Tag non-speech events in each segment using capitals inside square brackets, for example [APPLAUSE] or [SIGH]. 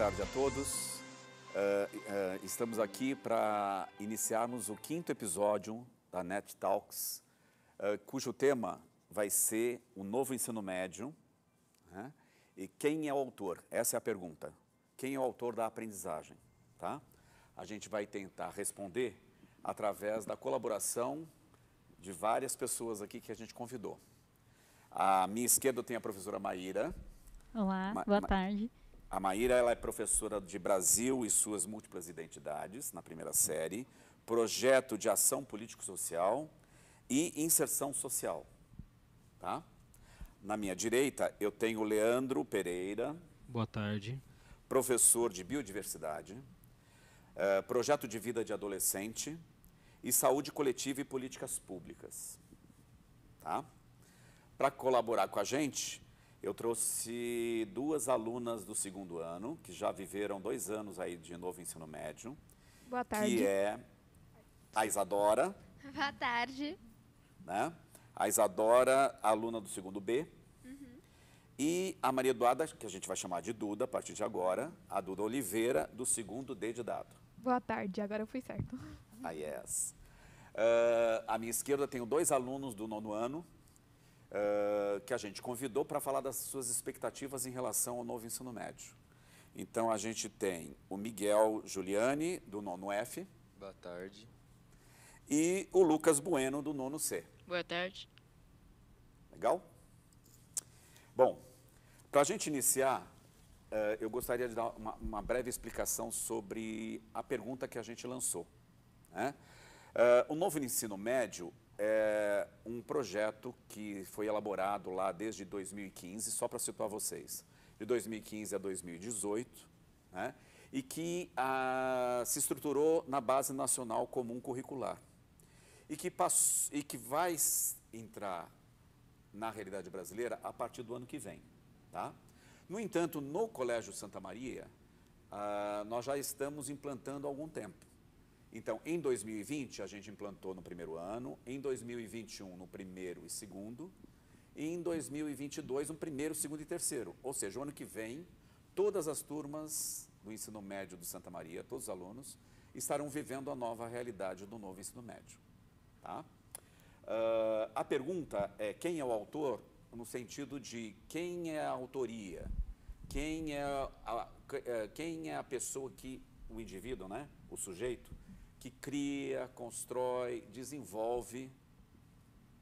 Boa tarde a todos. Uh, uh, estamos aqui para iniciarmos o quinto episódio da Net Talks, uh, cujo tema vai ser o novo ensino médio. Né? E quem é o autor? Essa é a pergunta. Quem é o autor da aprendizagem? Tá? A gente vai tentar responder através da colaboração de várias pessoas aqui que a gente convidou. À minha esquerda tem a professora Maíra. Olá, Ma boa tarde. A Maíra ela é professora de Brasil e suas múltiplas identidades, na primeira série, projeto de ação político-social e inserção social. Tá? Na minha direita, eu tenho o Leandro Pereira. Boa tarde. Professor de biodiversidade, uh, projeto de vida de adolescente e saúde coletiva e políticas públicas. Tá? Para colaborar com a gente, eu trouxe duas alunas do segundo ano, que já viveram dois anos aí de novo ensino médio. Boa tarde. Que é a Isadora. Boa tarde. Né? A Isadora, aluna do segundo B. Uhum. E a Maria Eduarda, que a gente vai chamar de Duda a partir de agora, a Duda Oliveira, do segundo D de dado. Boa tarde, agora eu fui certo. Ah, yes. Uh, à minha esquerda tenho dois alunos do nono ano, uh, que a gente convidou para falar das suas expectativas em relação ao novo ensino médio. Então, a gente tem o Miguel Giuliani, do nono F. Boa tarde. E o Lucas Bueno, do nono C. Boa tarde. Legal? Bom, para a gente iniciar, uh, eu gostaria de dar uma, uma, breve explicação sobre a pergunta que a gente lançou. Né? Uh, o novo ensino médio é um projeto que foi elaborado lá desde 2015, só para situar vocês, de 2015 a 2018, né? e que ah, se estruturou na Base Nacional Comum Curricular, e que, e que vai entrar na realidade brasileira a partir do ano que vem. Tá? No entanto, no Colégio Santa Maria, ah, nós já estamos implantando há algum tempo. Então, em 2020, a gente implantou no primeiro ano, em 2021, no primeiro e segundo, e em 2022, no primeiro, segundo e terceiro. Ou seja, o ano que vem, todas as turmas do ensino médio do Santa Maria, todos os alunos, estarão vivendo a nova realidade do novo ensino médio. Tá? Uh, a pergunta é quem é o autor, no sentido de quem é a autoria, quem é a, eh, quem é a pessoa que, o indivíduo, né, o sujeito, que cria, constrói, desenvolve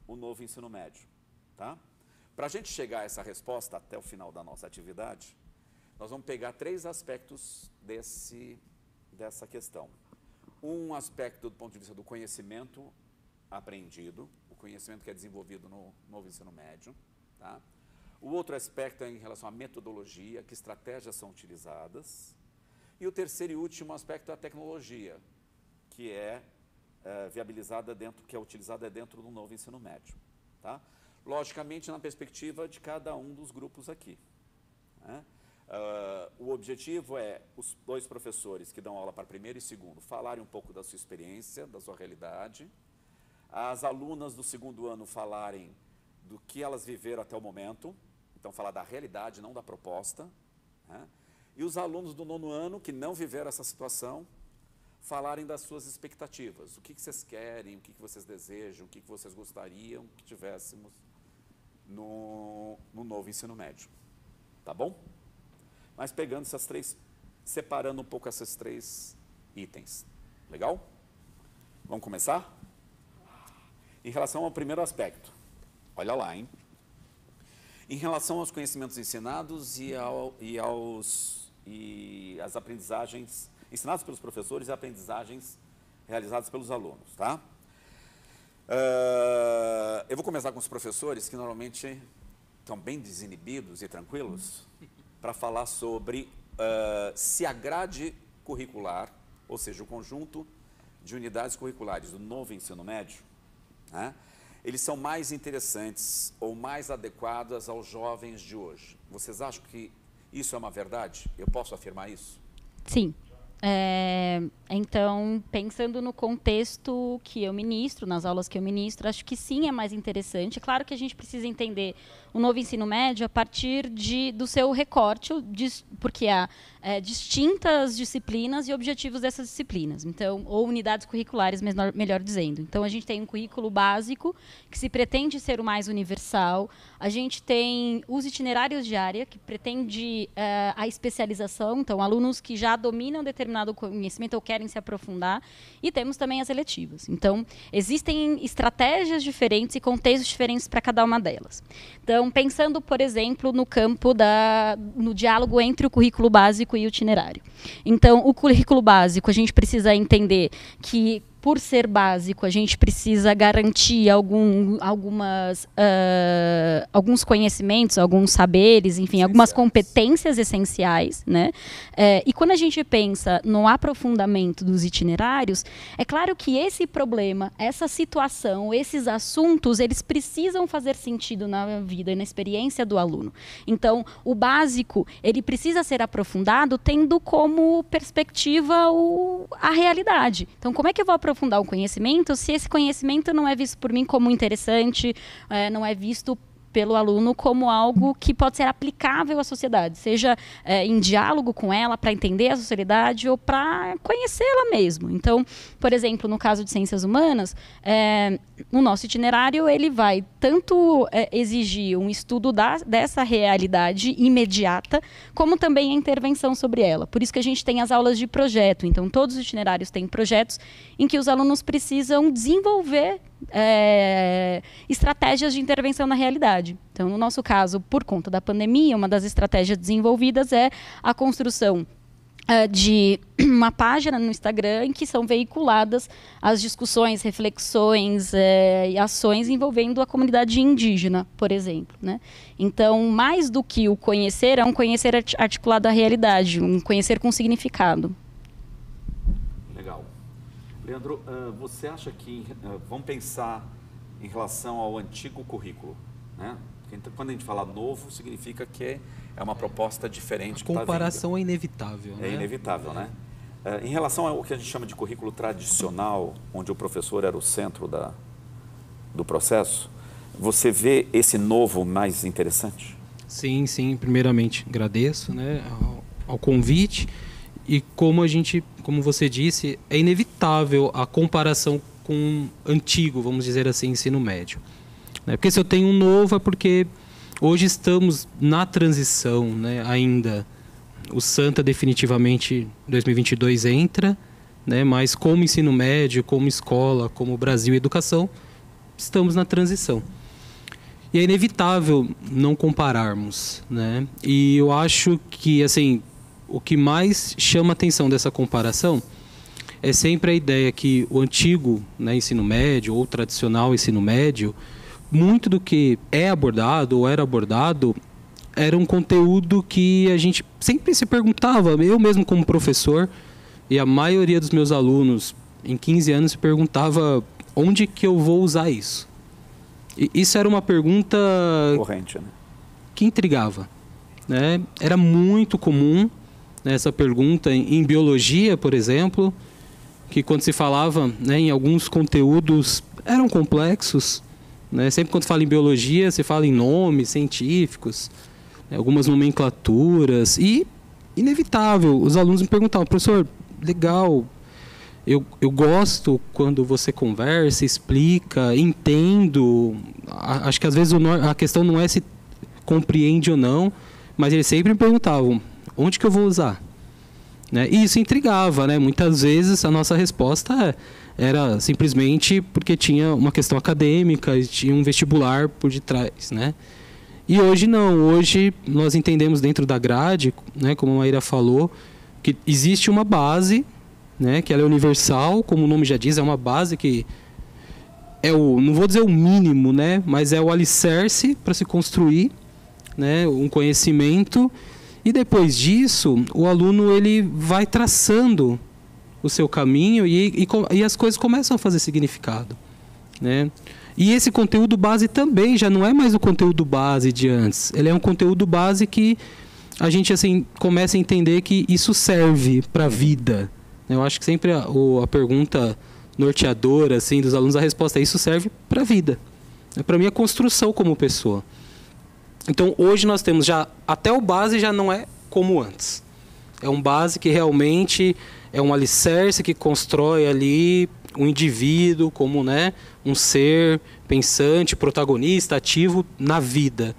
o novo ensino médio. Tá? Para a gente chegar a essa resposta até o final da nossa atividade, nós vamos pegar três aspectos desse, dessa questão. Um aspecto do ponto de vista do conhecimento aprendido, o conhecimento que é desenvolvido no novo ensino médio. Tá? O outro aspecto é em relação à metodologia, que estratégias são utilizadas. E o terceiro e último aspecto é a tecnologia, que é, é viabilizada dentro, que é utilizada dentro do novo ensino médio. Tá? Logicamente, na perspectiva de cada um dos grupos aqui. Né? Uh, o objetivo é os dois professores que dão aula para primeiro e segundo falarem um pouco da sua experiência, da sua realidade, as alunas do segundo ano falarem do que elas viveram até o momento, então falar da realidade, não da proposta, né? e os alunos do nono ano que não viveram essa situação falarem das suas expectativas. O que, que vocês querem, o que, que vocês desejam, o que, que vocês gostariam que tivéssemos no, no novo ensino médio. Tá bom? Mas pegando essas três, separando um pouco esses três itens. Legal? Vamos começar? Em relação ao primeiro aspecto, olha lá, hein? Em relação aos conhecimentos ensinados e, ao, e aos e as aprendizagens ensinados pelos professores e aprendizagens realizadas pelos alunos, tá? Uh, eu vou começar com os professores, que normalmente estão bem desinibidos e tranquilos, para falar sobre uh, se a grade curricular, ou seja, o conjunto de unidades curriculares do novo ensino médio, né, eles são mais interessantes ou mais adequadas aos jovens de hoje. Vocês acham que isso é uma verdade? Eu posso afirmar isso? Sim. É, então, pensando no contexto que eu ministro, nas aulas que eu ministro, acho que sim é mais interessante. Claro que a gente precisa entender o novo ensino médio a partir de, do seu recorte, de, porque a, é, distintas disciplinas e objetivos dessas disciplinas. Então, ou unidades curriculares, melhor, melhor dizendo. Então, a gente tem um currículo básico que se pretende ser o mais universal. A gente tem os itinerários de área que pretende é, a especialização. Então, alunos que já dominam determinado conhecimento ou querem se aprofundar. E temos também as eletivas. Então, existem estratégias diferentes e contextos diferentes para cada uma delas. Então, pensando, por exemplo, no campo da no diálogo entre o currículo básico e o itinerário. Então, o currículo básico, a gente precisa entender que por ser básico, a gente precisa garantir algum, algumas, uh, alguns conhecimentos, alguns saberes, enfim, algumas competências essenciais. Né? É, e quando a gente pensa no aprofundamento dos itinerários, é claro que esse problema, essa situação, esses assuntos, eles precisam fazer sentido na vida e na experiência do aluno. Então, o básico, ele precisa ser aprofundado tendo como perspectiva o, a realidade. Então, como é que eu vou aprofundar aprofundar o conhecimento se esse conhecimento não é visto por mim como interessante, é, não é visto pelo aluno como algo que pode ser aplicável à sociedade, seja é, em diálogo com ela para entender a sociedade ou para conhecê-la mesmo. Então, por exemplo, no caso de ciências humanas, é, o nosso itinerário ele vai tanto é, exigir um estudo da, dessa realidade imediata, como também a intervenção sobre ela. Por isso que a gente tem as aulas de projeto. Então, todos os itinerários têm projetos em que os alunos precisam desenvolver é, estratégias de intervenção na realidade. Então, no nosso caso, por conta da pandemia, uma das estratégias desenvolvidas é a construção de [CLEARS THROAT] uma página no Instagram em que são veiculadas as discussões, reflexões é, e ações envolvendo a comunidade indígena, por exemplo. Né? Então, mais do que o conhecer, é um conhecer articulado à realidade, um conhecer com significado. Leandro, uh, você acha que, uh, vamos pensar em relação ao antigo currículo, né? Quando a gente fala novo, significa que é uma proposta diferente. A comparação tá é inevitável. É né? inevitável, né? Uh, em relação ao que a gente chama de currículo tradicional, onde o professor era o centro da, do processo, você vê esse novo mais interessante? Sim, sim. Primeiramente, agradeço né, ao, ao convite. E como a gente, como você disse, é inevitável a comparação com o antigo, vamos dizer assim, ensino médio. Né? Porque se eu tenho um novo é porque hoje estamos na transição né, ainda. O Santa definitivamente 2022 entra, né, mas como ensino médio, como escola, como Brasil Educação, estamos na transição. E é inevitável não compararmos, né? E eu acho que assim, o que mais chama atenção dessa comparação é sempre a ideia que o antigo né, ensino médio ou tradicional ensino médio, muito do que é abordado ou era abordado era um conteúdo que a gente sempre se perguntava, eu mesmo como professor, e a maioria dos meus alunos em 15 anos se perguntava onde que eu vou usar isso. E isso era uma pergunta corrente, né? que intrigava, né? Era muito comum essa pergunta em, biologia, por exemplo, que quando se falava né, em alguns conteúdos eram complexos. Né? Sempre quando fala em biologia, se fala em nomes científicos, né, algumas nomenclaturas e inevitável. Os alunos me perguntavam, professor, legal, eu, eu gosto quando você conversa, explica, entendo. Acho que às vezes a questão não é se compreende ou não, mas eles sempre me perguntavam, onde que eu vou usar? Né? E isso intrigava, né? Muitas vezes a nossa resposta era simplesmente porque tinha uma questão acadêmica e tinha um vestibular por detrás, né? E hoje não, hoje nós entendemos dentro da grade, né, como a Maíra falou, que existe uma base, né, que ela é universal, como o nome já diz, é uma base que é o, não vou dizer o mínimo, né, mas é o alicerce para se construir, né, um conhecimento e depois disso, o aluno ele vai traçando o seu caminho e, e, e as coisas começam a fazer significado. Né? E esse conteúdo base também já não é mais o conteúdo base de antes. Ele é um conteúdo base que a gente assim começa a entender que isso serve para a vida. Eu acho que sempre a, a, pergunta norteadora assim dos alunos a resposta é isso serve para a vida. É para minha construção como pessoa. Então hoje nós temos já até o base já não é como antes. É um base que realmente é um alicerce que constrói ali um indivíduo como né, um ser pensante, protagonista, ativo na vida.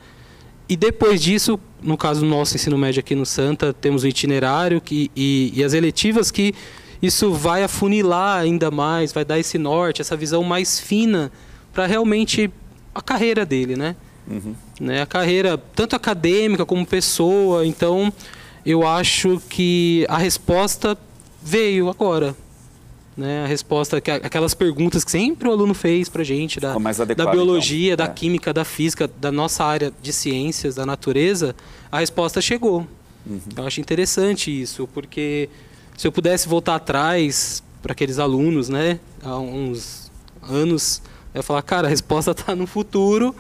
E depois disso, no caso do nosso ensino médio aqui no Santa, temos o itinerário que, e, e as eletivas que isso vai afunilar ainda mais, vai dar esse norte, essa visão mais fina para realmente a carreira dele, né? Uhum. né? A carreira tanto acadêmica como pessoa. Então, eu acho que a resposta veio agora. Né, a resposta, aquelas perguntas que sempre o aluno fez para gente, da, da biologia, então. da é. química, da física, da nossa área de ciências, da natureza, a resposta chegou. Uhum. Eu acho interessante isso, porque se eu pudesse voltar atrás para aqueles alunos, né, há uns anos, eu ia falar, cara, a resposta está [LAUGHS] no futuro,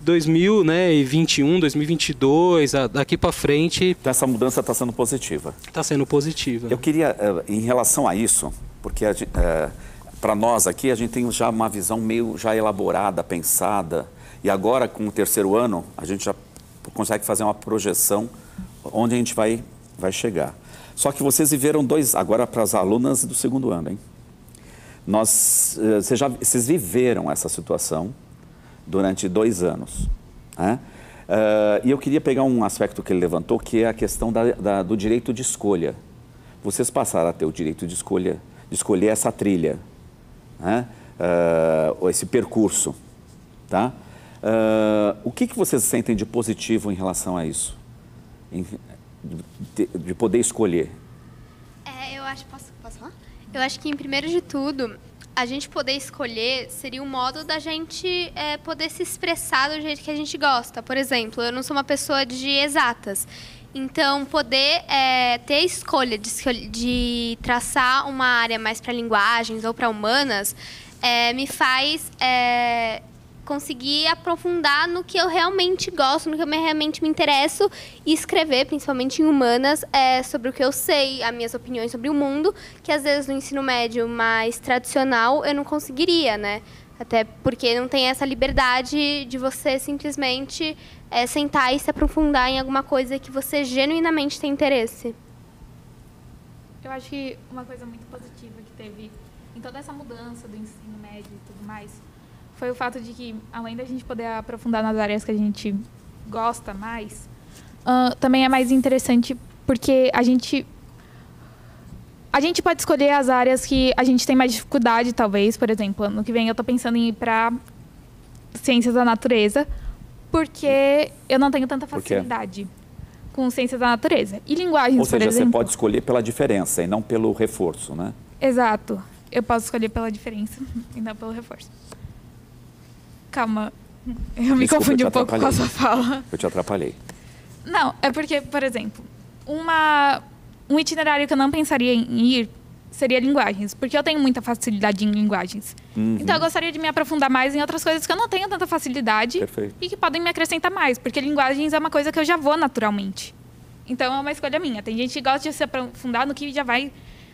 2021, 2022, daqui para frente. Então essa mudança está sendo positiva. Está sendo positiva. Eu queria, eh, em relação a isso, porque é, para nós aqui a gente tem já uma visão meio já elaborada, pensada, e agora com o terceiro ano a gente já consegue fazer uma projeção onde a gente vai, vai chegar. Só que vocês viveram dois, agora para as alunas do segundo ano, hein? Nós, eh, vocês, já, vocês viveram essa situação durante dois anos. Né? Uh, e eu queria pegar um aspecto que ele levantou, que é a questão da, da, do direito de escolha. Vocês passaram a ter o direito de escolha, de escolher essa trilha, né? uh, esse percurso, tá? Uh, o que, que vocês sentem de positivo em relação a isso? Em, de, de poder escolher? É, eu acho. Posso, posso falar? Eu acho que, em primeiro de tudo, a gente poder escolher seria um modo da gente é, poder se expressar do jeito que a gente gosta. Por exemplo, eu não sou uma pessoa de exatas. Então, poder é, ter a escolha de, de, traçar uma área mais para linguagens ou para humanas é, me faz é, conseguir aprofundar no que eu realmente gosto, no que eu realmente me interesso e escrever, principalmente em humanas, é, sobre o que eu sei, as minhas opiniões sobre o mundo, que às vezes no ensino médio mais tradicional eu não conseguiria, né? Até porque não tem essa liberdade de você simplesmente é, sentar e se aprofundar em alguma coisa que você genuinamente tem interesse. Eu acho que uma coisa muito positiva que teve em toda essa mudança do ensino médio e tudo mais foi o fato de que, além da gente poder aprofundar nas áreas que a gente gosta mais, uh, também é mais interessante porque a gente a gente pode escolher as áreas que a gente tem mais dificuldade, talvez. Por exemplo, ano que vem eu estou pensando em ir para ciências da natureza, porque eu não tenho tanta facilidade com ciências da natureza. E linguagens, Ou seja, por exemplo. você pode escolher pela diferença e não pelo reforço, né? Exato. Eu posso escolher pela diferença [LAUGHS] e não pelo reforço. Calma. Eu me Desculpa, confundi eu um pouco com a sua fala. Eu te atrapalhei. Não, é porque, por exemplo, uma, um itinerário que eu não pensaria em ir seria linguagens, porque eu tenho muita facilidade em linguagens. Uhum. Então eu gostaria de me aprofundar mais em outras coisas que eu não tenho tanta facilidade Perfeito. e que podem me acrescentar mais, porque linguagens é uma coisa que eu já vou naturalmente. Então é uma escolha minha. Tem gente que gosta de se aprofundar no que já vai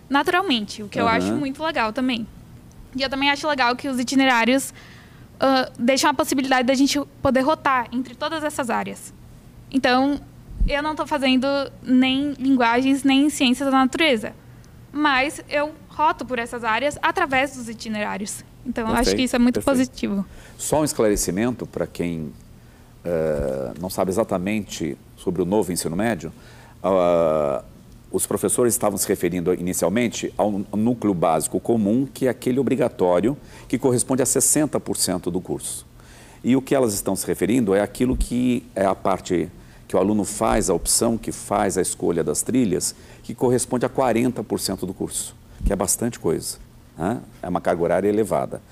naturalmente, o que uhum. eu acho muito legal também. E eu também acho legal que os itinerários uh, deixam a possibilidade da gente poder rotar entre todas essas áreas. Então, eu não estou fazendo nem linguagens, nem ciências da natureza. Mas eu roto por essas áreas através dos itinerários. Então, Perfeito. acho que isso é muito Perfeito. positivo. Só um esclarecimento para quem uh, não sabe exatamente sobre o novo ensino médio. Uh, os professores estavam se referindo inicialmente ao núcleo básico comum, que é aquele obrigatório, que corresponde a 60% do curso. E o que elas estão se referindo é aquilo que é a parte que o aluno faz a opção, que faz a escolha das trilhas, que corresponde a 40% do curso, que é bastante coisa. Né? É uma carga horária elevada.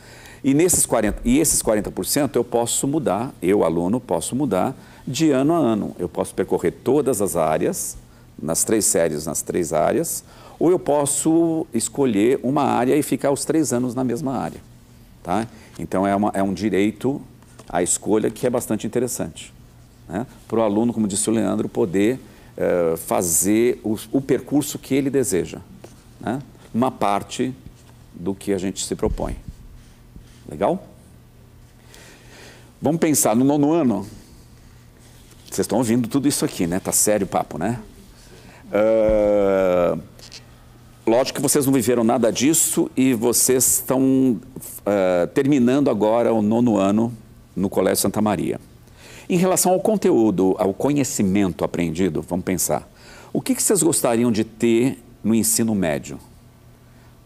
E, nesses 40, e esses 40% eu posso mudar, eu, aluno, posso mudar de ano a ano. Eu posso percorrer todas as áreas nas três séries, nas três áreas, ou eu posso escolher uma área e ficar os três anos na mesma área. Tá? Então, é, uma, é um direito à escolha que é bastante interessante. Né? Para o aluno, como disse o Leandro, poder uh, fazer o, o, percurso que ele deseja. Né? Uma parte do que a gente se propõe. Legal? Vamos pensar no nono ano. Vocês estão ouvindo tudo isso aqui, né? Tá sério o papo, né? Ah, lógico que vocês não viveram nada disso e vocês estão ah, terminando agora o nono ano no Colégio Santa Maria. Em relação ao conteúdo, ao conhecimento aprendido, vamos pensar. O que, que vocês gostariam de ter no ensino médio?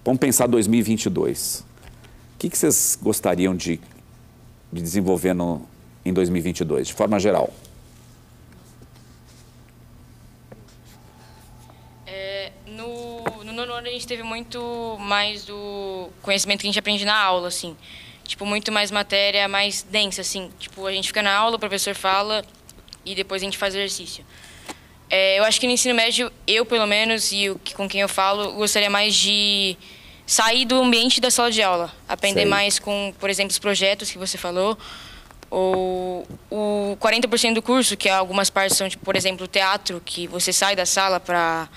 Vamos pensar 2022. O que, que vocês gostariam de, de desenvolver no, em 2022, de forma geral? É, no, no nono ano a gente teve muito mais do conhecimento que a gente aprende na aula, assim. Tipo, muito mais matéria, mais densa, assim. Tipo, a gente fica na aula, o professor fala e depois a gente faz exercício. É, eu acho que no ensino médio, eu pelo menos, e o que, com quem eu falo, gostaria mais de sair do ambiente da sala de aula. Aprender Sei. mais com, por exemplo, os projetos que você falou. Ou o 40% do curso, que algumas partes são, tipo, por exemplo, o teatro, que você sai da sala para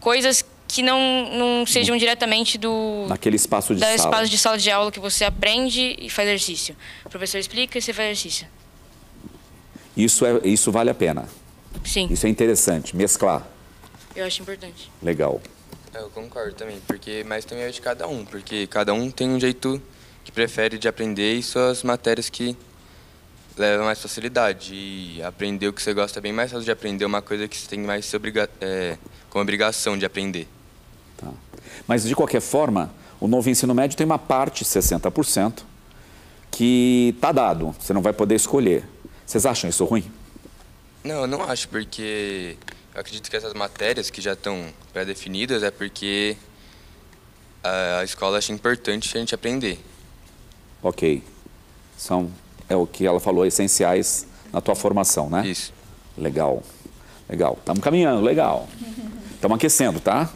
coisas que não, não sejam diretamente do Naquele espaço de da sala. espaço de sala de aula que você aprende e faz exercício. O professor explica e você faz exercício. Isso, é, isso vale a pena. Sim, Isso é interessante, mesclar. eu acho importante. Legal. Eu concordo também, porque mas também é de cada um, porque cada um tem um jeito que prefere de aprender e suas matérias que levam mais facilidade. E aprender o que você gosta é bem mais fácil de aprender uma coisa que você tem mais se obriga é, como obrigação de aprender. Tá. Mas, de qualquer forma, o novo ensino médio tem uma parte, 60%, que está dado. Você não vai poder escolher. Vocês acham isso ruim? Não, eu não acho, porque eu acredito que essas matérias que já estão pré-definidas é porque a escola acha importante a gente aprender. Ok. São, é o que ela falou, essenciais na tua formação, né? Isso. Legal. Legal. Estamos caminhando, legal. [LAUGHS] Estamos aquecendo, tá?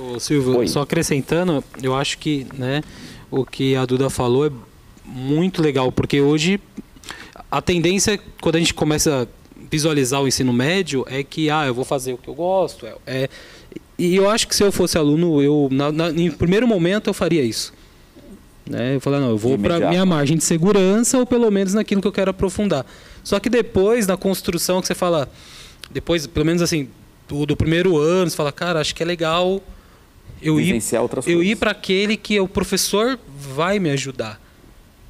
Ô, Silvio, Oi. só acrescentando, eu acho que né, o que a Duda falou é muito legal, porque hoje a tendência, quando a gente começa a visualizar o ensino médio, é que ah, eu vou fazer o que eu gosto. É, é- e eu acho que se eu fosse aluno, eu na, na- em primeiro momento eu faria isso. Né? Eu falei, não, eu vou para minha margem de segurança ou pelo menos naquilo que eu quero aprofundar. Só que depois, na construção, que você fala, depois, pelo menos assim, do, do primeiro ano, você fala, cara, acho que é legal eu ir, Vivenciar outras eu coisas. ir para aquele que o professor vai me ajudar.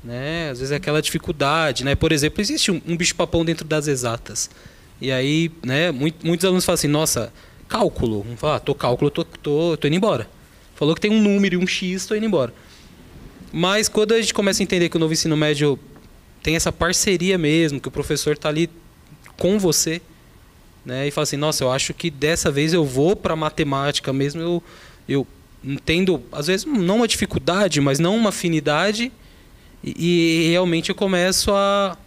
Né? Às vezes é aquela dificuldade, né? Por exemplo, existe um, um bicho-papão dentro das exatas. E aí, né, muito- muitos alunos falam assim, nossa, cálculo. Vamos falar, ah, tô cálculo, tô, tô, tô indo embora. Falou que tem um número e um X, tô indo embora. Mas quando a gente começa a entender que o novo ensino médio tem essa parceria mesmo, que o professor está ali com você, né? E fala assim, nossa, eu acho que dessa vez eu vou para matemática mesmo, eu eu entendo, às vezes não uma dificuldade, mas não uma afinidade, e, e realmente eu começo a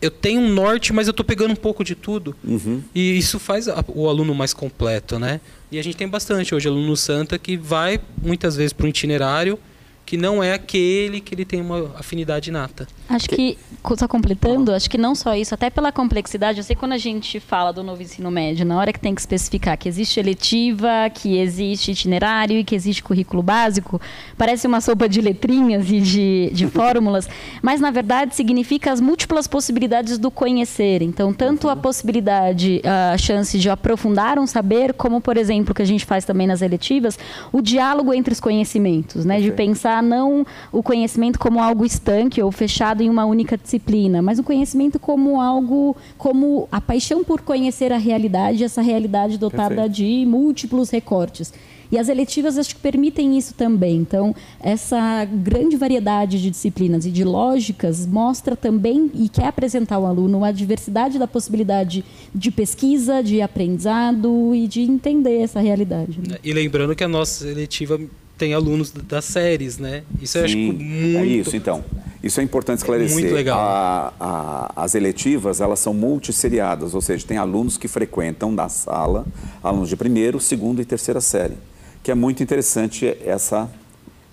eu tenho um norte, mas eu estou pegando um pouco de tudo. Uhum. E isso faz a- o aluno mais completo, né? E a gente tem bastante hoje aluno Santa que vai muitas vezes para um itinerário que não é aquele que ele tem uma afinidade nata. Acho que, só completando, acho que não só isso, até pela complexidade, eu sei quando a gente fala do novo ensino médio, na hora que tem que especificar que existe eletiva, que existe itinerário e que existe currículo básico, parece uma sopa de letrinhas e de, de [LAUGHS] fórmulas, mas na verdade significa as múltiplas possibilidades do conhecer. Então, tanto a possibilidade, a chance de aprofundar um saber, como, por exemplo, que a gente faz também nas eletivas, o diálogo entre os conhecimentos, né? De pensar não o conhecimento como algo estanque ou fechado em uma única disciplina, mas o conhecimento como algo, como a paixão por conhecer a realidade, essa realidade dotada Perfeito. de múltiplos recortes. E as eletivas acho que permitem isso também. Então, essa grande variedade de disciplinas e de lógicas mostra também e quer apresentar ao aluno a diversidade da possibilidade de pesquisa, de aprendizado e de entender essa realidade. né? E lembrando que a nossa seletiva tem alunos das séries, né? Isso eu acho Sim, muito é isso, então. Isso é importante esclarecer. muito legal. A- a- as eletivas, elas são multisseriadas, ou seja, tem alunos que frequentam da sala, alunos de primeiro, segundo e terceira série, que é muito interessante essa,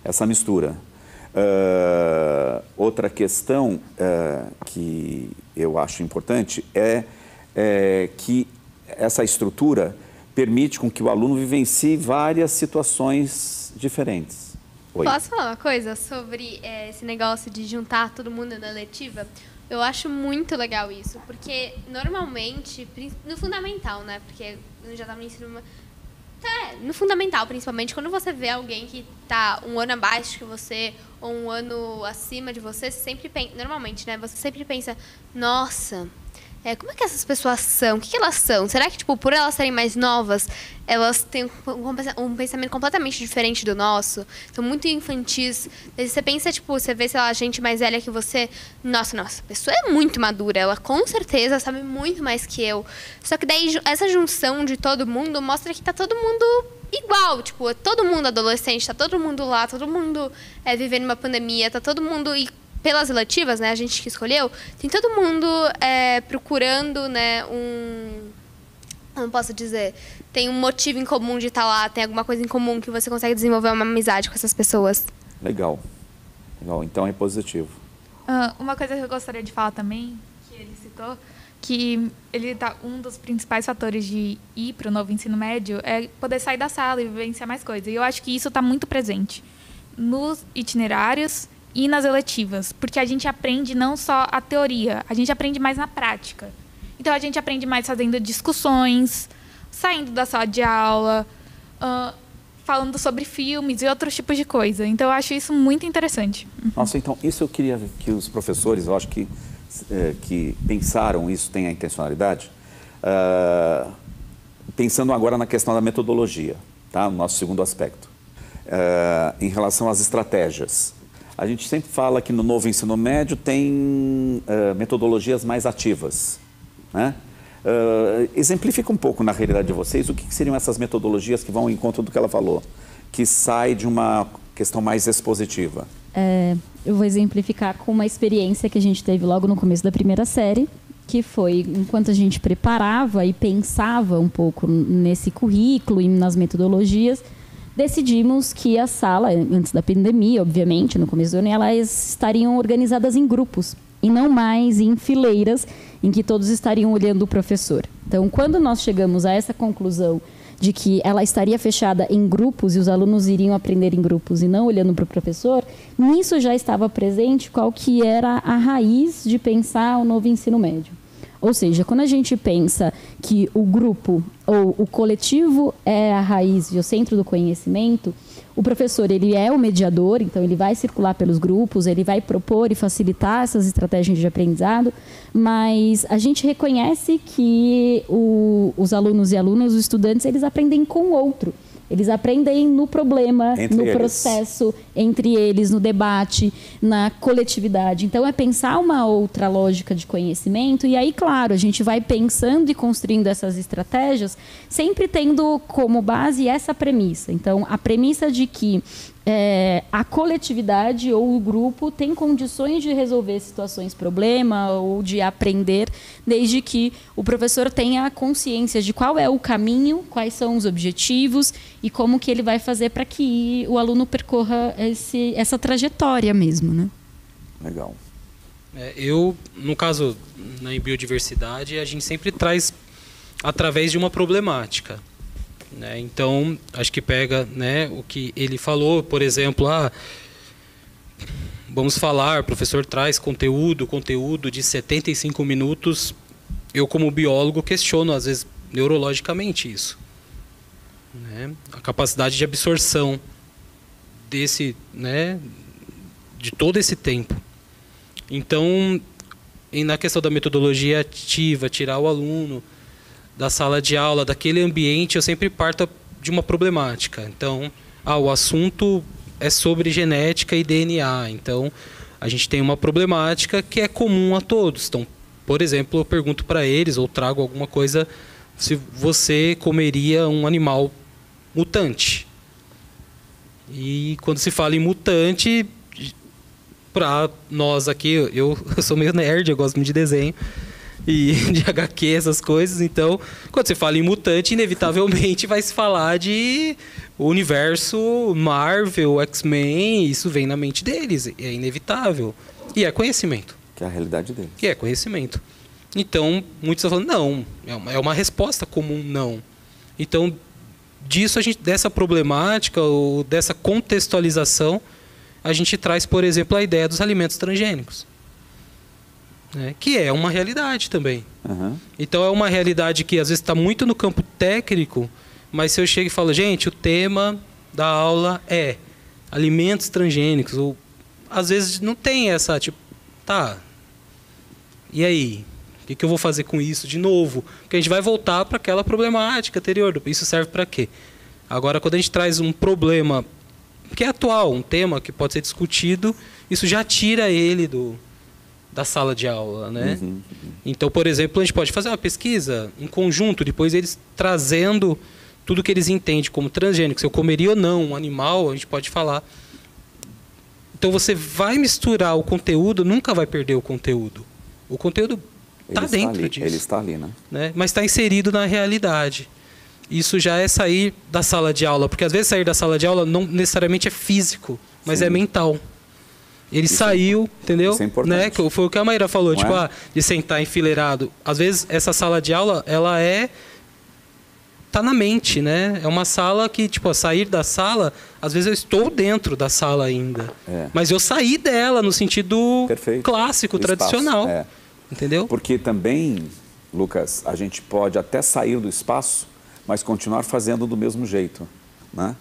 essa mistura. Ah, outra questão ah, que eu acho importante é, é que essa estrutura permite com que o aluno vivencie várias situações diferentes. Oi. Posso falar uma coisa sobre é, esse negócio de juntar todo mundo na letiva? Eu acho muito legal isso, porque normalmente, no fundamental, né? Porque já tá no ensino. É, no fundamental, principalmente, quando você vê alguém que tá um ano abaixo que você, ou um ano acima de você, você sempre pensa. Normalmente, né? Você sempre pensa, nossa, é, como é que essas pessoas são? O que, que, elas são? Será que, tipo, por elas serem mais novas, elas têm um, um pensamento completamente diferente do nosso? São muito infantis. Você pensa, tipo, você vê, sei lá, gente mais velha que você. Nossa, nossa, a pessoa é muito madura. Ela com certeza sabe muito mais que eu. Só que daí essa junção de todo mundo mostra que tá todo mundo igual. Tipo, todo mundo adolescente, tá todo mundo lá, todo mundo é, vivendo uma pandemia, tá todo mundo. E pelas eletivas, né, a gente que escolheu, tem todo mundo é, procurando, né, um, como posso dizer, tem um motivo em comum de estar lá, tem alguma coisa em comum que você consegue desenvolver uma amizade com essas pessoas. Legal, legal. Então é positivo. Uh, uma coisa que eu gostaria de falar também, que ele citou, que ele tá um dos principais fatores de ir para o novo ensino médio é poder sair da sala e vivenciar mais coisas. E eu acho que isso está muito presente nos itinerários e nas eletivas, porque a gente aprende não só a teoria, a gente aprende mais na prática. Então a gente aprende mais fazendo discussões, saindo da sala de aula, uh, falando sobre filmes e outros tipos de coisa. Então eu acho isso muito interessante. Nossa, então isso eu queria que os professores, eu acho que é, que pensaram isso tem a intencionalidade. Uh, pensando agora na questão da metodologia, tá? No nosso segundo aspecto, uh, em relação às estratégias. A gente sempre fala que no novo ensino médio tem uh, metodologias mais ativas. Né? Uh, exemplifica um pouco na realidade de vocês o que, que, seriam essas metodologias que vão ao encontro do que ela falou, que sai de uma questão mais expositiva. É, eu vou exemplificar com uma experiência que a gente teve logo no começo da primeira série, que foi enquanto a gente preparava e pensava um pouco nesse currículo e nas metodologias, decidimos que a sala, antes da pandemia, obviamente, no começo do ano, elas estariam organizadas em grupos e não mais em fileiras em que todos estariam olhando o professor. Então, quando nós chegamos a essa conclusão de que ela estaria fechada em grupos e os alunos iriam aprender em grupos e não olhando para o professor, nisso já estava presente qual que era a raiz de pensar o novo ensino médio. Ou seja, quando a gente pensa que o grupo ou o coletivo é a raiz e o centro do conhecimento, o professor ele é o mediador, então ele vai circular pelos grupos, ele vai propor e facilitar essas estratégias de aprendizado, mas a gente reconhece que o, os alunos e alunas, os estudantes, eles aprendem com o outro. Eles aprendem no problema, entre no eles. processo, entre eles, no debate, na coletividade. Então, é pensar uma outra lógica de conhecimento. E aí, claro, a gente vai pensando e construindo essas estratégias, sempre tendo como base essa premissa. Então, a premissa de que é, a coletividade ou o grupo tem condições de resolver situações problema ou de aprender, desde que o professor tenha consciência de qual é o caminho, quais são os objetivos e como que ele vai fazer para que o aluno percorra esse, essa trajetória mesmo, né? Legal. É, eu, no caso, na biodiversidade, a gente sempre traz através de uma problemática. Né? Então, acho que pega né, o que ele falou, por exemplo, ah, vamos falar, o professor traz conteúdo, conteúdo de 75 minutos. Eu, como biólogo, questiono, às vezes, neurologicamente isso. Né? A capacidade de absorção desse, né, de todo esse tempo. Então, na questão da metodologia ativa, tirar o aluno da sala de aula, daquele ambiente, eu sempre parto de uma problemática. Então, ah, o assunto é sobre genética e DNA. Então, a gente tem uma problemática que é comum a todos. Então, por exemplo, eu pergunto para eles ou trago alguma coisa se você comeria um animal mutante. E quando se fala em mutante, para nós aqui, eu, eu sou meio nerd, eu gosto muito de desenho e [LAUGHS] de HQ, essas coisas. Então, quando você fala em mutante, inevitavelmente vai se falar de universo Marvel, X-Men, isso vem na mente deles, é inevitável. E é conhecimento. Que é a realidade deles. Que é conhecimento. Então, muitos estão falando, não, é uma, é uma resposta comum, não. Então, disso a gente, dessa problemática ou dessa contextualização, a gente traz, por exemplo, a ideia dos alimentos transgênicos. Né? que é uma realidade também. Uhum. Então é uma realidade que às vezes está muito no campo técnico, mas se eu chego e falo, gente, o tema da aula é alimentos transgênicos, ou às vezes não tem essa, tipo, tá, e aí? O que, que eu vou fazer com isso de novo? Porque a gente vai voltar para aquela problemática anterior. Isso serve para quê? Agora, quando a gente traz um problema que é atual, um tema que pode ser discutido, isso já tira ele do, da sala de aula, né? Uhum. Então, por exemplo, a gente pode fazer uma pesquisa em conjunto, depois eles trazendo tudo que eles entendem como transgênico, se eu comeria ou não um animal, a gente pode falar. Então você vai misturar o conteúdo, nunca vai perder o conteúdo. O conteúdo está dentro ali, disso. Ele está ali, né? né? Mas está inserido na realidade. Isso já é sair da sala de aula, porque às vezes sair da sala de aula não necessariamente é físico, mas Sim. é mental. Ele isso é saiu, é, entendeu? Isso é importante. Né? Foi o que a Maíra falou, não tipo, é? ah, de sentar enfileirado. Às vezes essa sala de aula, ela é tá na mente, né? É uma sala que, tipo, a sair da sala, às vezes eu estou dentro da sala ainda. É. Mas eu saí dela no sentido Perfeito. clássico, tradicional. É. Entendeu? Porque também, Lucas, a gente pode até sair do espaço, mas continuar fazendo do mesmo jeito, né?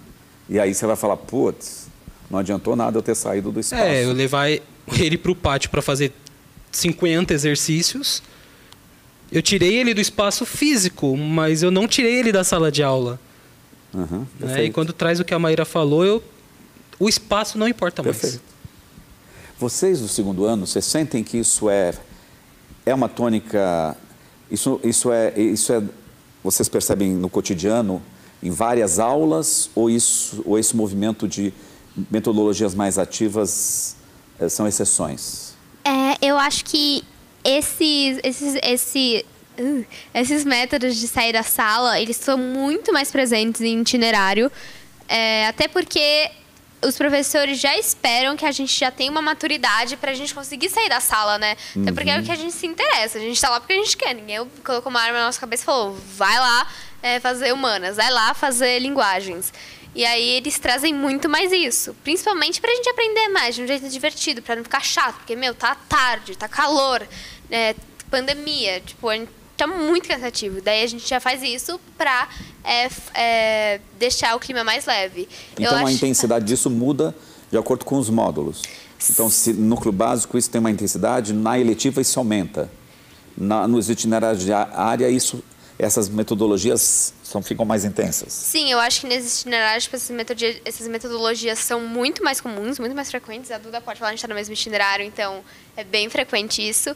E aí você vai falar, putz, não adiantou nada eu ter saído do espaço. É, eu levar ele para o pátio para fazer 50 exercícios eu tirei ele do espaço físico, mas eu não tirei ele da sala de aula. Uhum, né? E quando traz o que a Maíra falou, eu... o espaço não importa perfeito. mais. Vocês do segundo ano, vocês sentem que isso é, é uma tônica, isso, isso, é, isso é, vocês percebem no cotidiano, em várias aulas, ou, isso, ou esse movimento de metodologias mais ativas é, são exceções? É, eu acho que esses, esses, esse, uh, esses métodos de sair da sala, eles são muito mais presentes em itinerário, é, até porque os professores já esperam que a gente já tenha uma maturidade para a gente conseguir sair da sala, né? Uhum. Até porque é o que a gente se interessa. A gente está lá porque a gente quer. Ninguém colocou uma arma na nossa cabeça e falou: vai lá é, fazer humanas, vai lá fazer linguagens. E aí eles trazem muito mais isso. Principalmente pra gente aprender mais, de um jeito divertido, pra não ficar chato. Porque, meu, tá tarde, tá calor, é, pandemia, tipo, a gente tá muito cansativo. Daí a gente já faz isso pra é, é, deixar o clima mais leve. Então a intensidade disso muda de acordo com os módulos. Então, se no núcleo básico isso tem uma intensidade, na eletiva isso aumenta. Na, nos itinerários de área, isso essas metodologias são, ficam mais intensas. Sim, eu acho que nesses itinerários, tipo, essas, metodologias, essas metodologias são muito mais comuns, muito mais frequentes. A Duda pode falar, a gente está no mesmo itinerário, então é bem frequente isso.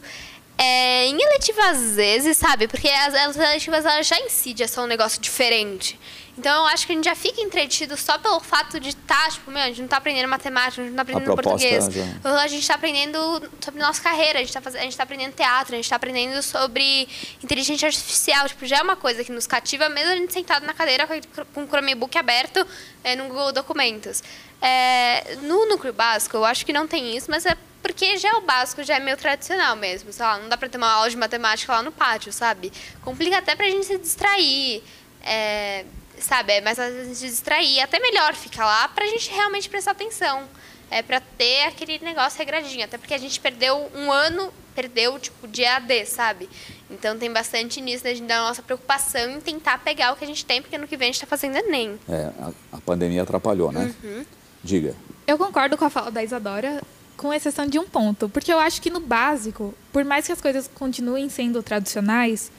É, em eletiva, às vezes, sabe? Porque as, as eletivas elas já em si já são um negócio diferente. Então eu acho que a gente já fica entretido só pelo fato de estar, tá, tipo, meu, a gente não está aprendendo matemática, a gente não está aprendendo português. Já... A gente está aprendendo sobre nossa carreira, a gente está tá aprendendo teatro, a gente está aprendendo sobre inteligência artificial. Tipo, já é uma coisa que nos cativa, mesmo a gente sentado na cadeira com o Chromebook aberto é, no Google Documentos. É, no núcleo básico, eu acho que não tem isso, mas é porque já é o básico, já é meio tradicional mesmo. Sei lá, não dá para ter uma aula de matemática lá no pátio, sabe? Complica até para a gente se distrair. É, sabe? É mais fácil a gente distrair. Até melhor ficar lá para a gente realmente prestar atenção. É para ter aquele negócio regradinho. Até porque a gente perdeu um ano, perdeu, tipo, de AD, sabe? Então tem bastante nisso né, da nossa preocupação em tentar pegar o que a gente tem, porque no que vem a gente está fazendo Enem. É, a, a, pandemia atrapalhou, né? Uhum. Diga. Eu concordo com a fala da Isadora, com exceção de um ponto. Porque eu acho que no básico, por mais que as coisas continuem sendo tradicionais,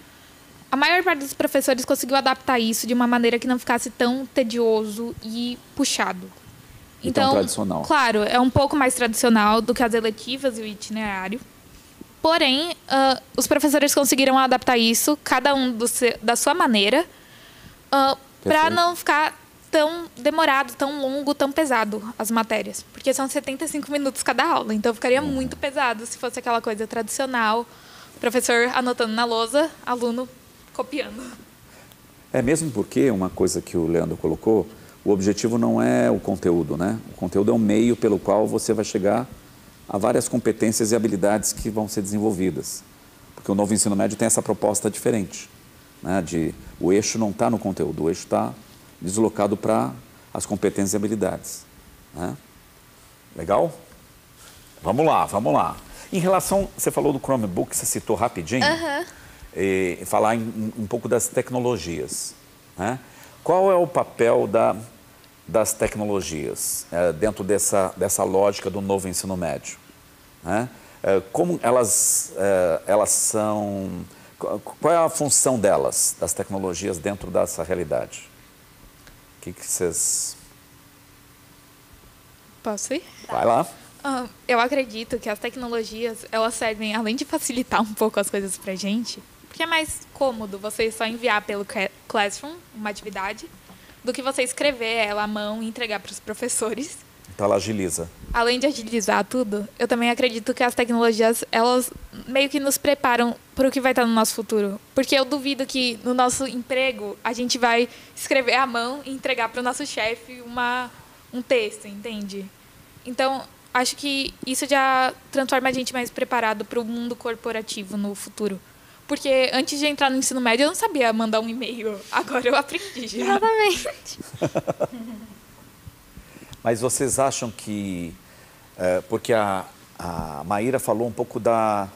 a maior parte dos professores conseguiu adaptar isso de uma maneira que não ficasse tão tedioso e puxado. Então, então tradicional. claro, é um pouco mais tradicional do que as eletivas e o itinerário. Porém, uh, os professores conseguiram adaptar isso, cada um seu, da sua maneira, uh, para não ficar tão demorado, tão longo, tão pesado as matérias. Porque são 75 minutos cada aula, então ficaria uhum. muito pesado se fosse aquela coisa tradicional, professor anotando na lousa, aluno copiando. É mesmo porque uma coisa que o Leandro colocou, o objetivo não é o conteúdo, né? O conteúdo é um meio pelo qual você vai chegar a várias competências e habilidades que vão ser desenvolvidas. Porque o novo ensino médio tem essa proposta diferente, né? De o eixo não está no conteúdo, o eixo está deslocado para as competências e habilidades. Né? Legal? Vamos lá, vamos lá. Em relação, você falou do Chromebook, você citou rapidinho, Aham. E falar em- um pouco das tecnologias. Né? Qual é o papel da, das tecnologias eh, dentro dessa, dessa lógica do novo ensino médio? né? Eh, como elas, eh, elas são. Qual é a função delas, das tecnologias, dentro dessa realidade? O que, que vocês. Posso ir? Vai lá. Ah, eu acredito que as tecnologias, elas servem, além de facilitar um pouco as coisas pra gente, porque é mais cômodo você só enviar pelo Cla- Classroom uma atividade, do que você escrever ela à mão e entregar para os professores. Então ela agiliza. Além de agilizar tudo, eu também acredito que as tecnologias, elas meio que nos preparam para o que vai estar no nosso futuro. Porque eu duvido que no nosso emprego a gente vai escrever à mão e entregar para o nosso chefe uma, um texto, entende? Então, acho que isso já transforma a gente mais preparado para o mundo corporativo no futuro. Porque antes de entrar no ensino médio, eu não sabia mandar um e-mail. Agora eu aprendi já. Exatamente. [LAUGHS] Mas vocês acham que. eh, porque a, a Maíra falou um pouco da.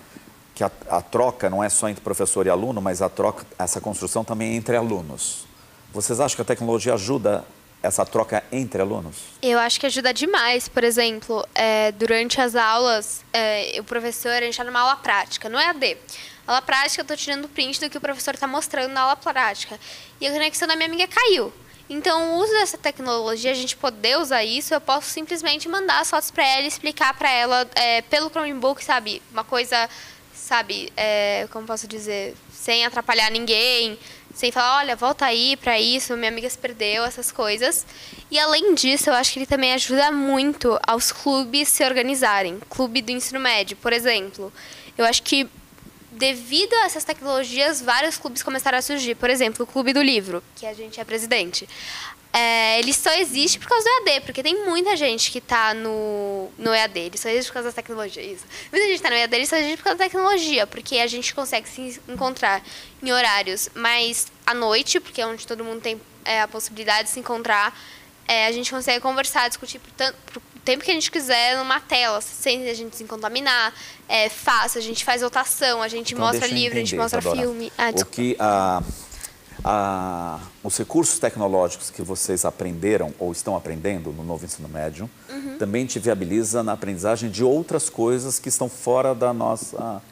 que a, a troca não é só entre professor e aluno, mas a troca, essa construção também é entre alunos. Vocês acham que a tecnologia ajuda essa troca entre alunos? Eu acho que ajuda demais. Por exemplo, é, durante as aulas, é, o professor, a gente está numa aula prática, não é AD. Aula prática, eu estou tirando print do que o professor está mostrando na aula prática. E a conexão da minha amiga caiu. Então, o uso dessa tecnologia, a gente poder usar isso, eu posso simplesmente mandar as fotos para ela e explicar para ela é, pelo Chromebook, sabe? Uma coisa, sabe, é, como posso dizer, sem atrapalhar ninguém, sem falar, olha, volta aí para isso, minha amiga se perdeu, essas coisas. E além disso, eu acho que ele também ajuda muito aos clubes se organizarem. Clube do ensino médio, por exemplo. Eu acho que devido a essas tecnologias, vários clubes começaram a surgir. Por exemplo, o Clube do Livro, que a gente é presidente. É, ele só existe por causa do EAD, porque tem muita gente que está no, no EAD, ele só existe por causa da tecnologia, isso. Muita gente está no EAD, ele só existe por causa da tecnologia, porque a gente consegue se encontrar em horários mais à noite, porque é onde todo mundo tem é, a possibilidade de se encontrar. É, a gente consegue conversar, discutir por, tanto, por tempo que a gente quiser numa tela, sem a gente se contaminar. É fácil, a gente faz votação, a gente Então, mostra livro, a gente entender, mostra Isadora. filme. Ah, o que a, a, os recursos tecnológicos que vocês aprenderam ou estão aprendendo no novo ensino médio Uhum. também te viabiliza na aprendizagem de outras coisas que estão fora da nossa,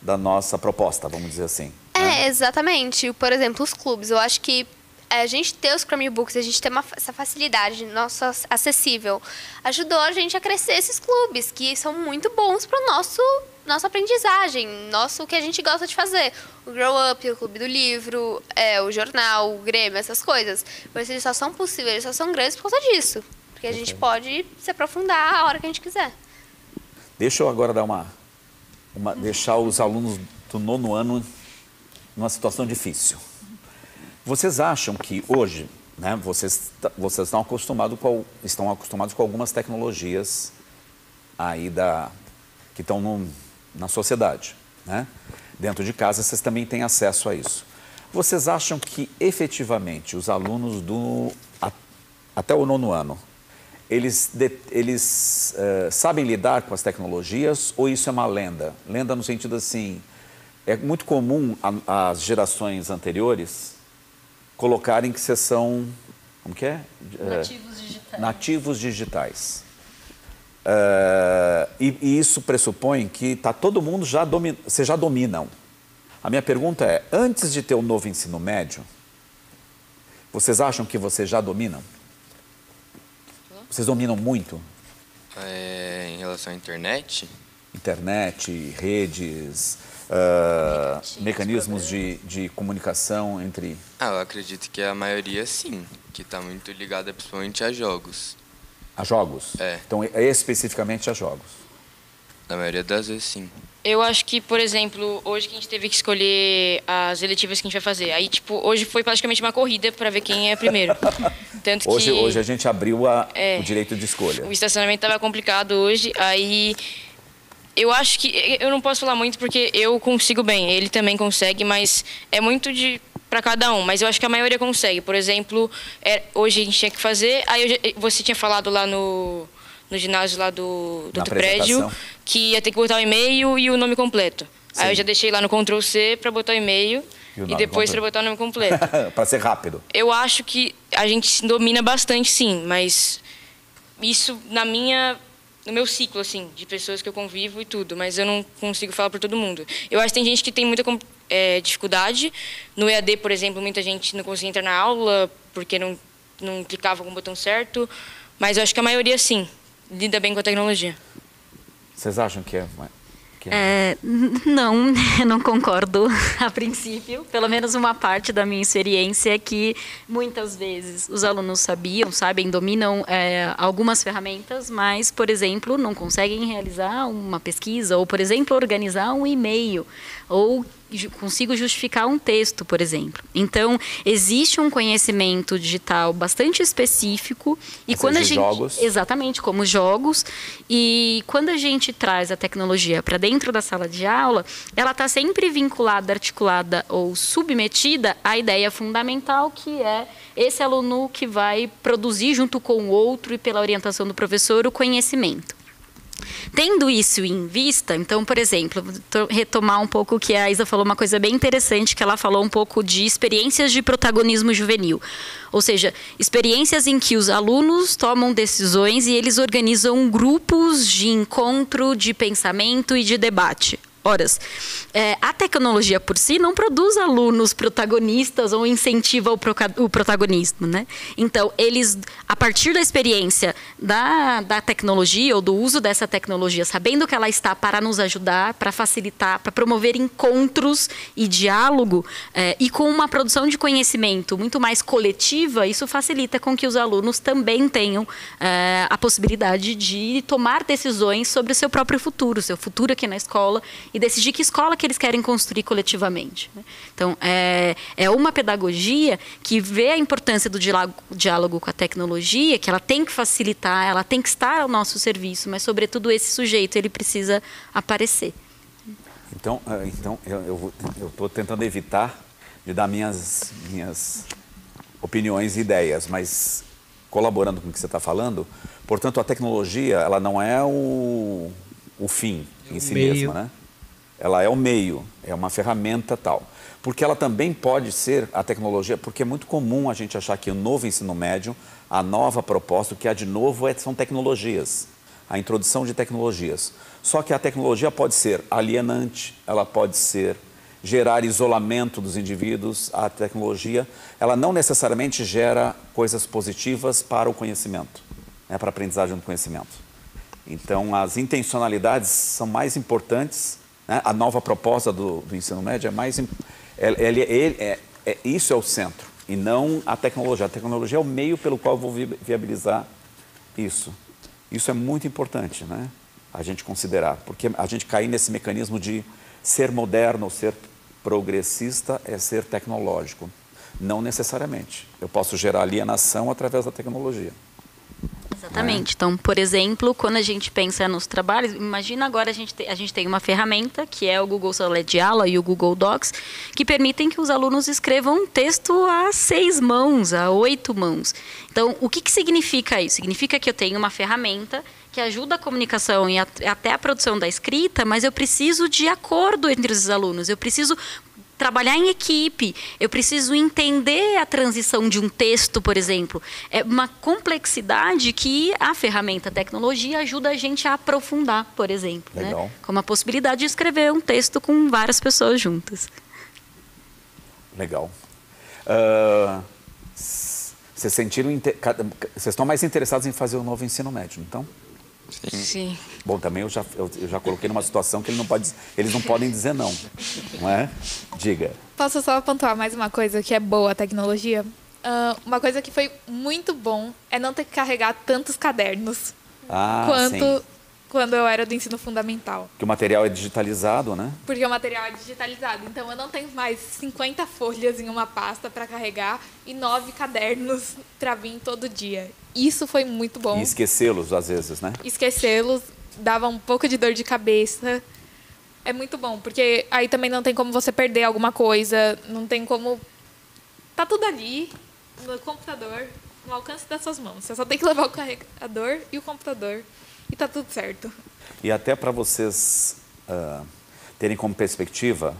da nossa proposta, vamos dizer assim. É, exatamente. Por exemplo, os clubes. Eu acho que a gente ter os Chromebooks, a gente ter uma, essa facilidade nossa acessível, ajudou a gente a crescer esses clubes, que são muito bons para nosso nossa aprendizagem, nosso o que a gente gosta de fazer. O Grow Up, o Clube do Livro, é, o jornal, o Grêmio, essas coisas. Mas eles só são possíveis, eles só são grandes por causa disso. Porque a gente pode se aprofundar a hora que a gente quiser. Deixa eu agora dar uma, uma deixar os alunos do nono ano numa situação difícil. Vocês acham que hoje, né, vocês, vocês estão, acostumados com, estão acostumados com algumas tecnologias aí da, que estão no, na sociedade, né? Dentro de casa vocês também têm acesso a isso. Vocês acham que efetivamente os alunos do a- até o nono ano eles, de- eles eh, sabem lidar com as tecnologias ou isso é uma lenda? Lenda no sentido assim, é muito comum as gerações anteriores colocarem que vocês são, como que é? Eh, Nativos digitais. nativos digitais. Eh, e, e isso pressupõe que tá todo mundo já domi vocês já dominam. A minha pergunta é, antes de ter o novo ensino médio, vocês acham que vocês já dominam? Vocês dominam muito? É, em relação à internet, Internet, redes, ah, mecanismos de, de comunicação entre... ah, eu acredito que a maioria sim, que está muito ligada principalmente a jogos. a jogos? É. Então, é especificamente a jogos. Na maioria das vezes sim. Eu acho que, por exemplo, hoje que a gente teve que escolher as eletivas que a gente vai fazer. Aí, tipo, hoje foi praticamente uma corrida para ver quem é primeiro. [LAUGHS] Tanto Hoje, que hoje a gente abriu a- É. o direito de escolha. o estacionamento estava complicado hoje. Aí eu acho que eu não posso falar muito porque eu consigo bem, ele também consegue, mas é muito de para cada um. Mas eu acho que a maioria consegue. Por exemplo, é, hoje a gente tinha que fazer. Aí eu você tinha falado lá no no ginásio lá do, do prédio, que ia ter que botar o e-mail e o nome completo. Sim. Aí eu já deixei lá no Ctrl C para botar o e-mail E e, depois para botar o nome completo. [LAUGHS] para ser rápido. Eu acho que a gente domina bastante, sim, mas isso na minha no meu ciclo assim de pessoas que eu convivo e tudo, mas eu não consigo falar por todo mundo. Eu acho que tem gente que tem muita eh, dificuldade no EAD, por exemplo, muita gente não conseguia entrar na aula porque não não clicava com o botão certo, mas eu acho que a maioria sim lida bem com a tecnologia. Vocês acham que é... É... [LAUGHS] Não, [LAUGHS] não concordo a princípio. Pelo menos uma parte da minha experiência é que muitas vezes os alunos sabiam, sabem, dominam é, algumas ferramentas, mas, por exemplo, não conseguem realizar uma pesquisa ou, por exemplo, organizar um e-mail ou consigo justificar um texto, por exemplo. Então, existe um conhecimento digital bastante específico e Ou quando a gente jogos. Exatamente, como jogos. E quando a gente traz a tecnologia para dentro da sala de aula, ela está sempre vinculada, articulada ou submetida à ideia fundamental que é esse aluno que vai produzir junto com o outro e pela orientação do professor o conhecimento. Tendo isso em vista, então, por exemplo, retomar um pouco que a Isa falou, uma coisa bem interessante, que ela falou um pouco de experiências de protagonismo juvenil. Ou seja, experiências em que os alunos tomam decisões e eles organizam grupos de encontro, de pensamento e de debate. Horas. É, a tecnologia por si não produz alunos protagonistas ou incentiva o, o protagonismo, né? Então, eles, a partir da experiência da, da tecnologia ou do uso dessa tecnologia, sabendo que ela está para nos ajudar, para facilitar, para promover encontros e diálogo, é, e com uma produção de conhecimento muito mais coletiva, isso facilita com que os alunos também tenham é, a possibilidade de tomar decisões sobre o seu próprio futuro, seu futuro aqui na escola e decidir que escola que eles querem construir coletivamente. né? Então, é, é uma pedagogia que vê a importância do diálogo, diálogo com a tecnologia, que ela tem que facilitar, ela tem que estar ao nosso serviço, mas, sobretudo, esse sujeito ele precisa aparecer. Então, ah, então eu estou tentando evitar de dar minhas, minhas opiniões e ideias, mas colaborando com o que você está falando, portanto, a tecnologia ela não é o, o fim em si meio. mesma, né? Ela é o meio, é uma ferramenta tal. Porque ela também pode ser a tecnologia, porque é muito comum a gente achar que o novo ensino médio, a nova proposta, o que há de novo é, são tecnologias, a introdução de tecnologias. Só que a tecnologia pode ser alienante, ela pode ser gerar isolamento dos indivíduos, a tecnologia, ela não necessariamente gera coisas positivas para o conhecimento, né, para a aprendizagem do conhecimento. Então, as intencionalidades são mais importantes. Né? A nova proposta do, do ensino médio é mais. im- ele- ele- ele- é- é- isso é o centro, e não a tecnologia. A tecnologia é o meio pelo qual eu vou vi- viabilizar isso. Isso é muito importante, né? A gente considerar, porque a gente cair nesse mecanismo de ser moderno, ser progressista é ser tecnológico. Não necessariamente. Eu posso gerar alienação através da tecnologia. Exatamente. Então, por exemplo, quando a gente pensa nos trabalhos, imagina agora a gente, te- a gente tem uma ferramenta, que é o Google Sala de Aula e o Google Docs, que permitem que os alunos escrevam um texto a seis mãos, a oito mãos. Então, o que, que significa isso? Significa que eu tenho uma ferramenta que ajuda a comunicação e até a produção da escrita, mas eu preciso de acordo entre os alunos, eu preciso trabalhar em equipe, eu preciso entender a transição de um texto, por exemplo. É uma complexidade que a ferramenta tecnologia ajuda a gente a aprofundar, por exemplo. Né? Legal. Como a possibilidade de escrever um texto com várias pessoas juntas. Legal. S- Vocês sentiram. Vocês estão mais interessados em fazer o novo ensino médio, então? Sim. Bom, também eu já, eu, eu já coloquei numa situação que ele não pode, eles não podem dizer não. Não é? Diga. Posso só pontuar mais uma coisa que é boa a tecnologia? Ah, uma coisa que foi muito bom é não ter que carregar tantos cadernos Ah, quanto sim. Quando eu era do ensino fundamental. Que o material é digitalizado, né? Porque o material é digitalizado. Então eu não tenho mais 50 folhas em uma pasta para carregar e nove cadernos para vir todo dia. Isso foi muito bom. E esquecê-los, às vezes, né? Esquecê-los dava um pouco de dor de cabeça. É muito bom, porque aí também não tem como você perder alguma coisa, não tem como. Tá tudo ali no computador. no alcance das suas mãos. Você só tem que levar o carregador e o computador e tá tudo certo. E até para vocês uh, terem como perspectiva,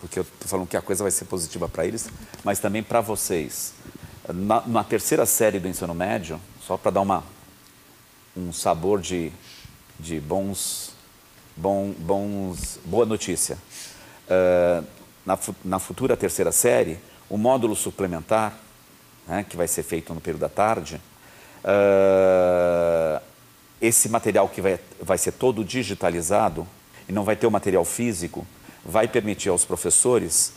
porque eu estou falando que a coisa vai ser positiva para eles, mas também para vocês. Na, na, terceira série do ensino médio, só para dar uma, um sabor de, de bons, bom, bons, boa notícia. Uh, na, na futura terceira série, o módulo suplementar, né, que vai ser feito no período da tarde, uh, esse material que vai, vai ser todo digitalizado e não vai ter o material físico, vai permitir aos professores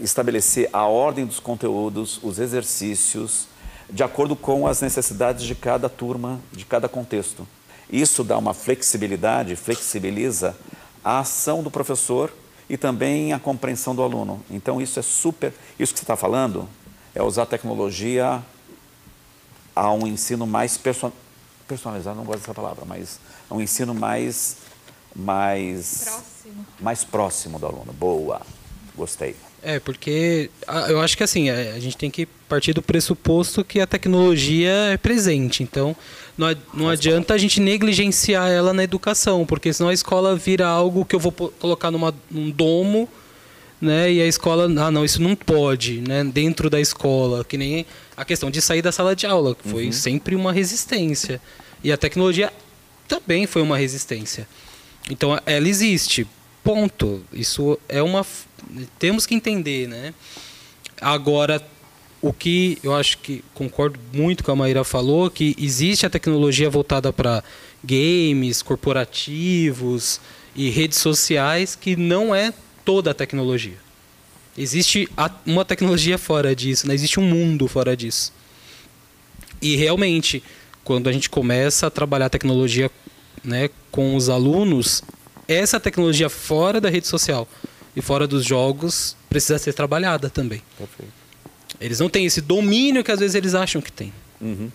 estabelecer a ordem dos conteúdos, os exercícios, de acordo com as necessidades de cada turma, de cada contexto. Isso dá uma flexibilidade, flexibiliza a ação do professor e também a compreensão do aluno. Então, isso é super. Isso que você está falando é usar a tecnologia a um ensino mais person, personalizado, não gosto dessa palavra, mas a um ensino mais. mais próximo. mais próximo do aluno. Boa, gostei. É, porque eu acho que assim, a gente tem que partir do pressuposto que a tecnologia é presente. Então, não, não adianta a gente negligenciar ela na educação, porque senão a escola vira algo que eu vou colocar numa, num domo, né? E a escola, ah, não, isso não pode, né? Dentro da escola, que nem a questão de sair da sala de aula, que foi uhum. sempre uma resistência. E a tecnologia também foi uma resistência. Então, ela existe. Ponto. Isso é uma temos que entender, né? Agora, o que eu acho que concordo muito com a Maíra falou, que existe a tecnologia voltada para games, corporativos e redes sociais, que não é toda a tecnologia. Existe uma tecnologia fora disso, né? existe um mundo fora disso. E realmente, quando a gente começa a trabalhar a tecnologia né, com os alunos, essa tecnologia fora da rede social e fora dos jogos precisa ser trabalhada também. Perfeito. Eles não têm esse domínio que às vezes eles acham que tem. Uhum.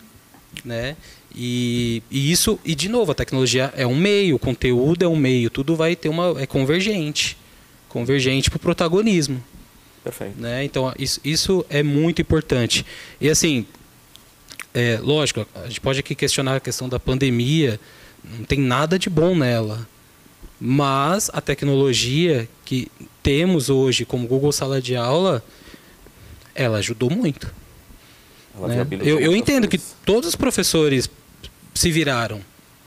Né? E, e, isso, e de novo, a tecnologia é um meio, o conteúdo é um meio, tudo vai ter uma. é convergente. Convergente para o protagonismo. Perfeito. Né? Então, isso, isso é muito importante. E assim, é, lógico, a gente pode aqui questionar a questão da pandemia, não tem nada de bom nela. Mas a tecnologia que temos hoje como Google Sala de Aula, ela ajudou muito. Ela né? Eu, eu entendo que todos os professores se viraram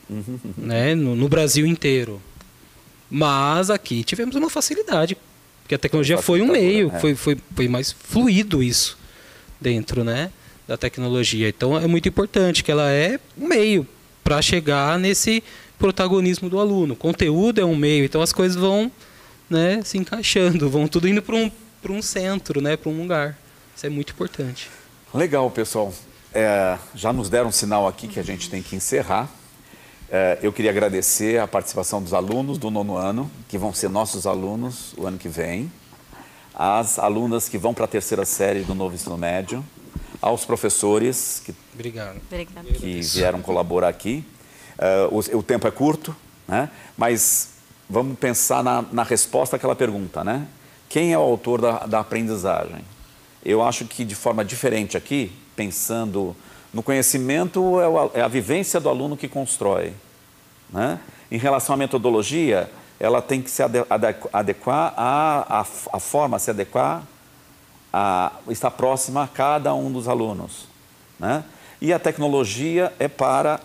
uhum. né? No, no, Brasil inteiro. Mas aqui tivemos uma facilidade, porque a tecnologia foi um meio, é. foi, foi, foi mais fluido isso dentro né, da tecnologia. Então é muito importante que ela é um meio para chegar nesse protagonismo do aluno. O conteúdo é um meio, então as coisas vão né, se encaixando, vão tudo indo para um, um centro, né, para um lugar. Isso é muito importante. Legal, pessoal. É, já nos deram um sinal aqui que a gente tem que encerrar. É, eu queria agradecer a participação dos alunos do nono ano, que vão ser nossos alunos o ano que vem, as alunas que vão para a terceira série do novo ensino médio, aos professores que, Obrigado. que vieram colaborar aqui. O, o, tempo é curto, né? mas vamos pensar na, na, resposta àquela pergunta, né? Quem é o autor da, da aprendizagem? Eu acho que de forma diferente aqui, pensando no conhecimento, é, é a vivência do aluno que constrói. Né? Em relação à metodologia, ela tem que se adequar a, a, a forma, se adequar a estar próxima a cada um dos alunos. Né? E a tecnologia é para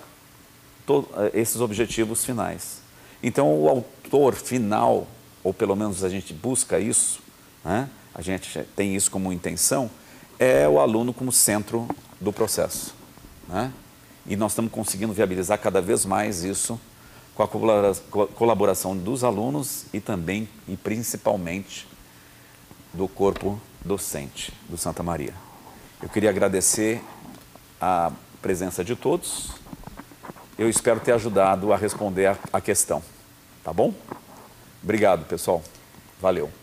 eh, esses objetivos finais. Então, o autor final, ou pelo menos a gente busca isso, né? a gente tem isso como intenção, é o aluno como centro do processo. Né? E nós estamos conseguindo viabilizar cada vez mais isso com a colaboração dos alunos e também e principalmente do corpo docente do Santa Maria. Eu queria agradecer a presença de todos eu espero ter ajudado a responder a questão. Tá bom? Obrigado, pessoal. Valeu.